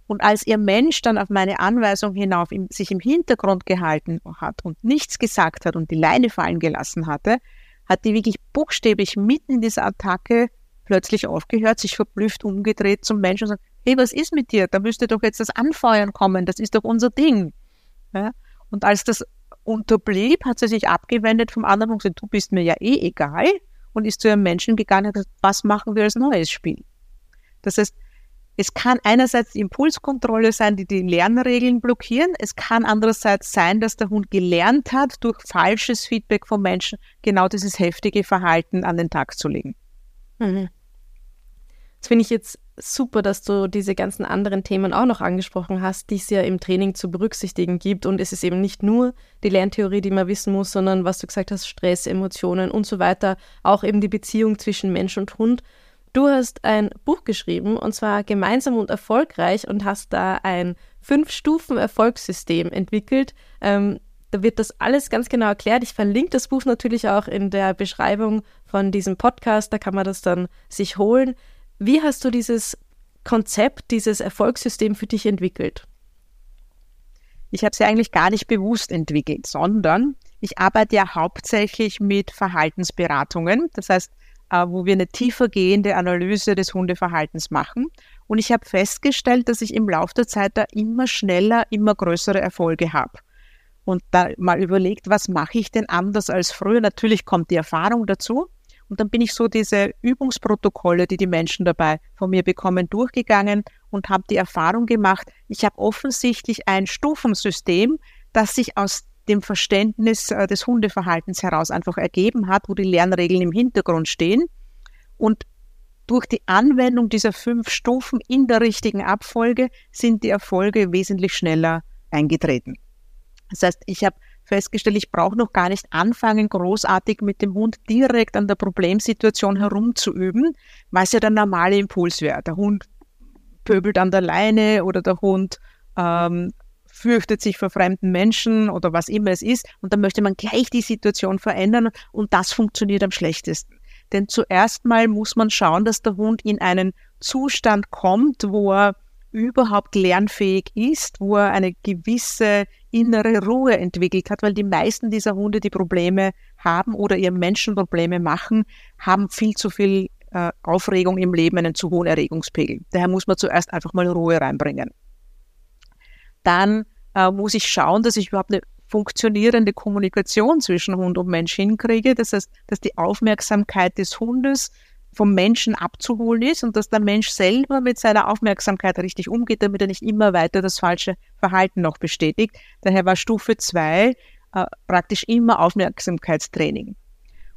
Und als ihr Mensch dann auf meine Anweisung hinauf im, sich im Hintergrund gehalten hat und nichts gesagt hat und die Leine fallen gelassen hatte, hat die wirklich buchstäblich mitten in dieser Attacke plötzlich aufgehört, sich verblüfft umgedreht zum Menschen und sagt, hey, was ist mit dir? Da müsste doch jetzt das Anfeuern kommen, das ist doch unser Ding. Ja? Und als das unterblieb, hat sie sich abgewendet vom anderen und gesagt, du bist mir ja eh egal und ist zu einem Menschen gegangen und gesagt, was machen wir als neues Spiel? Das heißt, es kann einerseits die Impulskontrolle sein, die die Lernregeln blockieren. Es kann andererseits sein, dass der Hund gelernt hat, durch falsches Feedback vom Menschen genau dieses heftige Verhalten an den Tag zu legen. Mhm. Das finde ich jetzt super, dass du diese ganzen anderen Themen auch noch angesprochen hast, die es ja im Training zu berücksichtigen gibt. Und es ist eben nicht nur die Lerntheorie, die man wissen muss, sondern was du gesagt hast, Stress, Emotionen und so weiter, auch eben die Beziehung zwischen Mensch und Hund. Du hast ein Buch geschrieben und zwar gemeinsam und erfolgreich und hast da ein Fünf-Stufen-Erfolgssystem entwickelt. Ähm, da wird das alles ganz genau erklärt. Ich verlinke das Buch natürlich auch in der Beschreibung von diesem Podcast. Da kann man das dann sich holen. Wie hast du dieses Konzept, dieses Erfolgssystem für dich entwickelt? Ich habe es ja eigentlich gar nicht bewusst entwickelt, sondern ich arbeite ja hauptsächlich mit Verhaltensberatungen, das heißt, äh, wo wir eine tiefergehende Analyse des Hundeverhaltens machen. Und ich habe festgestellt, dass ich im Laufe der Zeit da immer schneller, immer größere Erfolge habe. Und da mal überlegt, was mache ich denn anders als früher? Natürlich kommt die Erfahrung dazu, Und dann bin ich so diese Übungsprotokolle, die die Menschen dabei von mir bekommen, durchgegangen und habe die Erfahrung gemacht, ich habe offensichtlich ein Stufensystem, das sich aus dem Verständnis äh, des Hundeverhaltens heraus einfach ergeben hat, wo die Lernregeln im Hintergrund stehen. Und durch die Anwendung dieser fünf Stufen in der richtigen Abfolge sind die Erfolge wesentlich schneller eingetreten. Das heißt, ich habe festgestellt, ich brauche noch gar nicht anfangen, großartig mit dem Hund direkt an der Problemsituation herumzuüben, weil es ja der normale Impuls wäre. Der Hund pöbelt an der Leine oder der Hund ähm, fürchtet sich vor fremden Menschen oder was immer es ist. Und dann möchte man gleich die Situation verändern und das funktioniert am schlechtesten. Denn zuerst mal muss man schauen, dass der Hund in einen Zustand kommt, wo er überhaupt lernfähig ist, wo er eine gewisse innere Ruhe entwickelt hat, weil die meisten dieser Hunde, die Probleme haben oder ihren Menschen Probleme machen, haben viel zu viel äh, Aufregung im Leben, einen zu hohen Erregungspegel. Daher muss man zuerst einfach mal Ruhe reinbringen. Dann äh, muss ich schauen, dass ich überhaupt eine funktionierende Kommunikation zwischen Hund und Mensch hinkriege. Das heißt, dass die Aufmerksamkeit des Hundes vom Menschen abzuholen ist und dass der Mensch selber mit seiner Aufmerksamkeit richtig umgeht, damit er nicht immer weiter das falsche Verhalten noch bestätigt. Daher war Stufe zwei äh, praktisch immer Aufmerksamkeitstraining.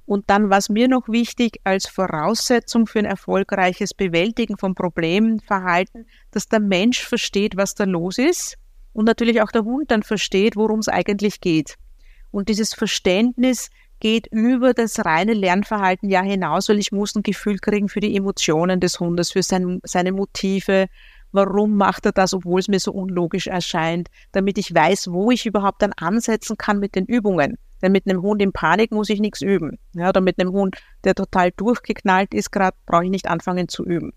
Und dann war es mir noch wichtig als Voraussetzung für ein erfolgreiches Bewältigen von Problemen, Verhalten, dass der Mensch versteht, was da los ist und natürlich auch der Hund dann versteht, worum es eigentlich geht. Und dieses Verständnis geht über das reine Lernverhalten ja hinaus, weil ich muss ein Gefühl kriegen für die Emotionen des Hundes, für sein, seine Motive, warum macht er das, obwohl es mir so unlogisch erscheint, damit ich weiß, wo ich überhaupt dann ansetzen kann mit den Übungen. Denn mit einem Hund in Panik muss ich nichts üben. Ja, oder mit einem Hund, der total durchgeknallt ist, gerade brauche ich nicht anfangen zu üben.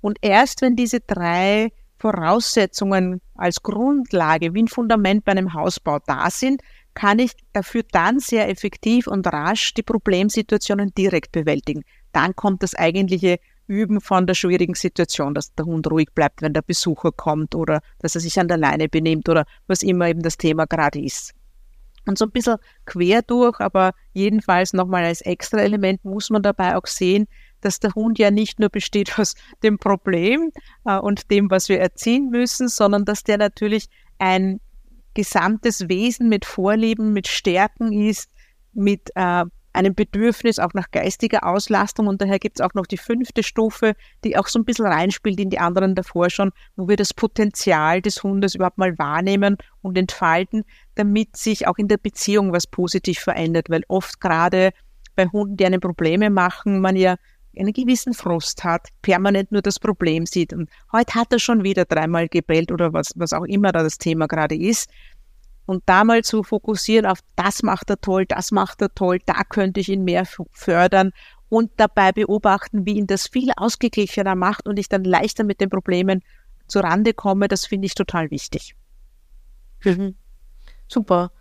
Und erst wenn diese drei Voraussetzungen als Grundlage wie ein Fundament bei einem Hausbau da sind, kann ich dafür dann sehr effektiv und rasch die Problemsituationen direkt bewältigen. Dann kommt das eigentliche Üben von der schwierigen Situation, dass der Hund ruhig bleibt, wenn der Besucher kommt oder dass er sich an der Leine benimmt oder was immer eben das Thema gerade ist. Und so ein bisschen quer durch, aber jedenfalls nochmal als extra Element muss man dabei auch sehen, dass der Hund ja nicht nur besteht aus dem Problem äh, und dem, was wir erziehen müssen, sondern dass der natürlich ein gesamtes Wesen mit Vorlieben, mit Stärken ist, mit äh, einem Bedürfnis auch nach geistiger Auslastung. Und daher gibt es auch noch die fünfte Stufe, die auch so ein bisschen reinspielt in die anderen davor schon, wo wir das Potenzial des Hundes überhaupt mal wahrnehmen und entfalten, damit sich auch in der Beziehung was positiv verändert, weil oft gerade bei Hunden, die einem Probleme machen, man ja einen gewissen Frust hat, permanent nur das Problem sieht und heute hat er schon wieder dreimal gebellt oder was, was auch immer da das Thema gerade ist. Und da mal zu fokussieren auf das macht er toll, das macht er toll, da könnte ich ihn mehr fördern und dabei beobachten, wie ihn das viel ausgeglichener macht und ich dann leichter mit den Problemen zurande komme, das finde ich total wichtig. Mhm. Super.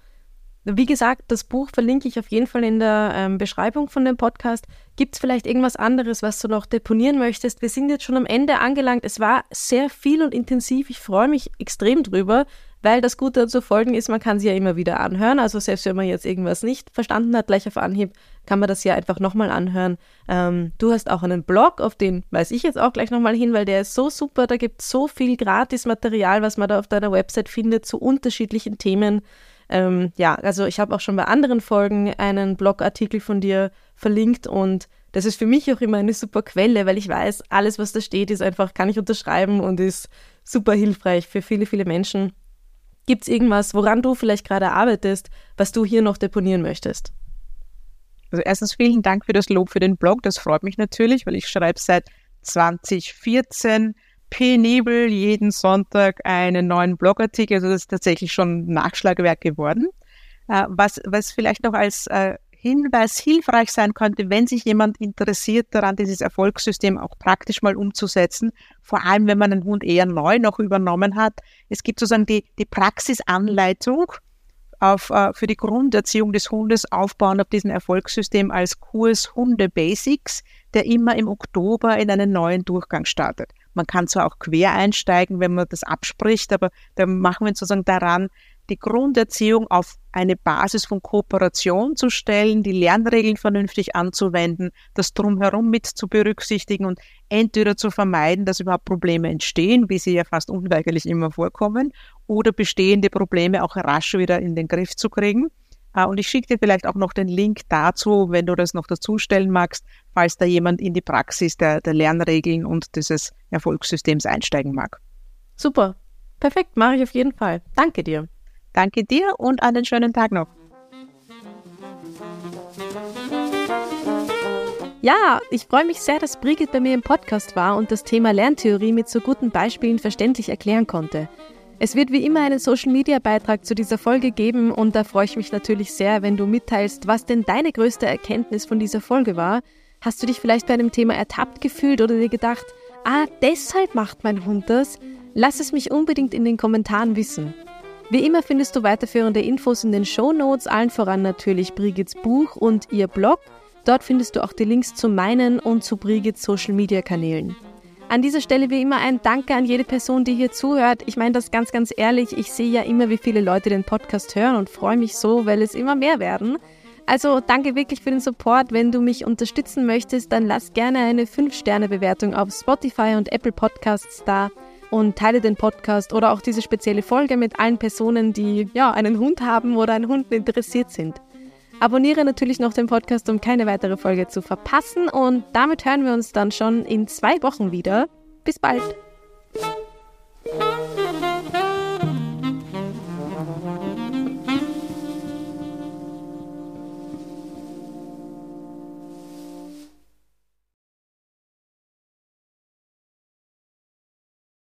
Wie gesagt, das Buch verlinke ich auf jeden Fall in der ähm, Beschreibung von dem Podcast. Gibt es vielleicht irgendwas anderes, was du noch deponieren möchtest? Wir sind jetzt schon am Ende angelangt. Es war sehr viel und intensiv. Ich freue mich extrem drüber, weil das Gute zu folgen ist, man kann sie ja immer wieder anhören. Also selbst wenn man jetzt irgendwas nicht verstanden hat, gleich auf Anhieb, kann man das ja einfach nochmal anhören. Ähm, du hast auch einen Blog, auf den weise ich jetzt auch gleich nochmal hin, weil der ist so super. Da gibt es so viel Gratis-Material, was man da auf deiner Website findet zu unterschiedlichen Themen. Ähm, ja, also ich habe auch schon bei anderen Folgen einen Blogartikel von dir verlinkt und das ist für mich auch immer eine super Quelle, weil ich weiß, alles, was da steht, ist einfach, kann ich unterschreiben und ist super hilfreich für viele, viele Menschen. Gibt es irgendwas, woran du vielleicht gerade arbeitest, was du hier noch deponieren möchtest? Also erstens vielen Dank für das Lob für den Blog. Das freut mich natürlich, weil ich schreibe seit 2014 penibel jeden Sonntag einen neuen Blogartikel. Also das ist tatsächlich schon Nachschlagewerk geworden. Äh, was, was vielleicht noch als äh, Hinweis hilfreich sein könnte, wenn sich jemand interessiert daran, dieses Erfolgssystem auch praktisch mal umzusetzen, vor allem wenn man einen Hund eher neu noch übernommen hat. Es gibt sozusagen die, die Praxisanleitung auf, äh, für die Grunderziehung des Hundes aufbauen auf diesem Erfolgssystem als Kurs Hunde Basics, der immer im Oktober in einen neuen Durchgang startet. Man kann zwar auch quer einsteigen, wenn man das abspricht, aber da machen wir sozusagen daran, die Grunderziehung auf eine Basis von Kooperation zu stellen, die Lernregeln vernünftig anzuwenden, das Drumherum mit zu berücksichtigen und entweder zu vermeiden, dass überhaupt Probleme entstehen, wie sie ja fast unweigerlich immer vorkommen, oder bestehende Probleme auch rasch wieder in den Griff zu kriegen. Äh, und ich schicke dir vielleicht auch noch den Link dazu, wenn du das noch dazustellen magst, falls da jemand in die Praxis der, der Lernregeln und dieses Erfolgssystems einsteigen mag. Super. Perfekt, mache ich auf jeden Fall. Danke dir. Danke dir und einen schönen Tag noch. Ja, ich freue mich sehr, dass Brigitte bei mir im Podcast war und das Thema Lerntheorie mit so guten Beispielen verständlich erklären konnte. Es wird wie immer einen Social-Media-Beitrag zu dieser Folge geben und da freue ich mich natürlich sehr, wenn du mitteilst, was denn deine größte Erkenntnis von dieser Folge war. Hast du dich vielleicht bei einem Thema ertappt gefühlt oder dir gedacht, ah, deshalb macht mein Hund das? Lass es mich unbedingt in den Kommentaren wissen. Wie immer findest du weiterführende Infos in den Show Notes, allen voran natürlich Brigits Buch und ihr Blog. Dort findest du auch die Links zu meinen und zu Brigits Social Media Kanälen. An dieser Stelle wie immer ein Danke an jede Person, die hier zuhört. Ich meine das ganz, ganz ehrlich. Ich sehe ja immer, wie viele Leute den Podcast hören und freue mich so, weil es immer mehr werden. Also danke wirklich für den Support. Wenn du mich unterstützen möchtest, dann lass gerne eine 5-Sterne-Bewertung auf Spotify und Apple Podcasts da und teile den Podcast oder auch diese spezielle Folge mit allen Personen, die ja einen Hund haben oder an Hunden interessiert sind. Abonniere natürlich noch den Podcast, um keine weitere Folge zu verpassen. Und damit hören wir uns dann schon in zwei Wochen wieder. Bis bald!